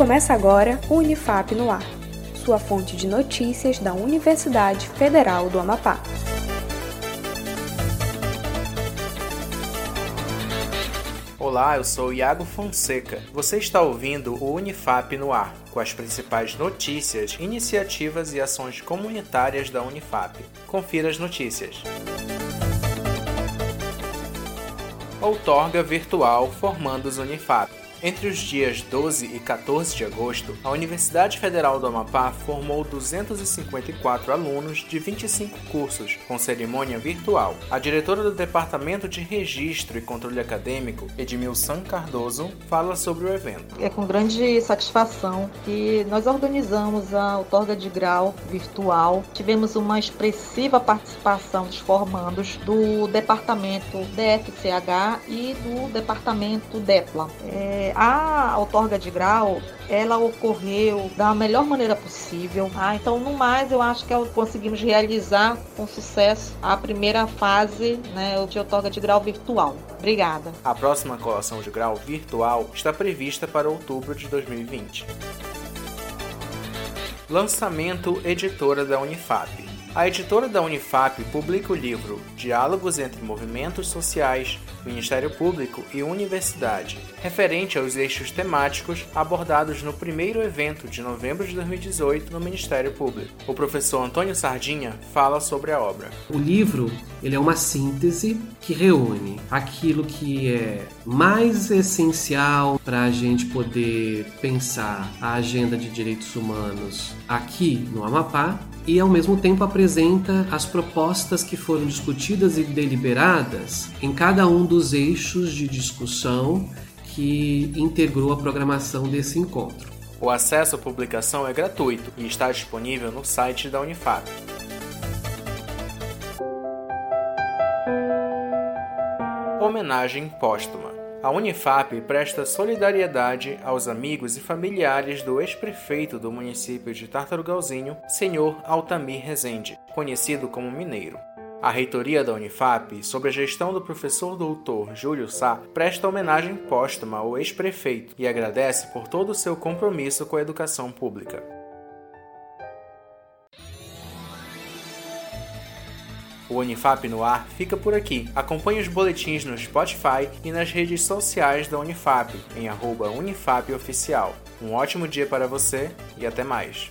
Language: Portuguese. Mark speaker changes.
Speaker 1: Começa agora o Unifap no Ar, sua fonte de notícias da Universidade Federal do Amapá.
Speaker 2: Olá, eu sou Iago Fonseca. Você está ouvindo o Unifap no ar, com as principais notícias, iniciativas e ações comunitárias da Unifap. Confira as notícias. Outorga Virtual Formandos Unifap. Entre os dias 12 e 14 de agosto, a Universidade Federal do Amapá formou 254 alunos de 25 cursos, com cerimônia virtual. A diretora do Departamento de Registro e Controle Acadêmico, Edmilson Cardoso, fala sobre o evento.
Speaker 3: É com grande satisfação que nós organizamos a outorga de grau virtual. Tivemos uma expressiva participação dos formandos do Departamento DFCH e do Departamento DEPLA. É, a outorga de grau, ela ocorreu da melhor maneira possível. Ah, então, no mais, eu acho que conseguimos realizar com sucesso a primeira fase né, de outorga de grau virtual. Obrigada.
Speaker 2: A próxima colação de grau virtual está prevista para outubro de 2020. Lançamento Editora da Unifap. A editora da Unifap publica o livro Diálogos entre Movimentos Sociais, Ministério Público e Universidade, referente aos eixos temáticos abordados no primeiro evento de novembro de 2018 no Ministério Público. O professor Antônio Sardinha fala sobre a obra.
Speaker 4: O livro ele é uma síntese que reúne aquilo que é mais essencial para a gente poder pensar a agenda de direitos humanos aqui no Amapá e ao mesmo tempo apresenta as propostas que foram discutidas e deliberadas em cada um dos eixos de discussão que integrou a programação desse encontro.
Speaker 2: O acesso à publicação é gratuito e está disponível no site da Unifap. Homenagem póstuma. A Unifap presta solidariedade aos amigos e familiares do ex-prefeito do município de Tartarugalzinho, senhor Altamir Rezende, conhecido como Mineiro. A reitoria da Unifap, sob a gestão do professor doutor Júlio Sá, presta homenagem póstuma ao ex-prefeito e agradece por todo o seu compromisso com a educação pública. O Unifap no ar fica por aqui. Acompanhe os boletins no Spotify e nas redes sociais da Unifap, em arroba UnifapOficial. Um ótimo dia para você e até mais.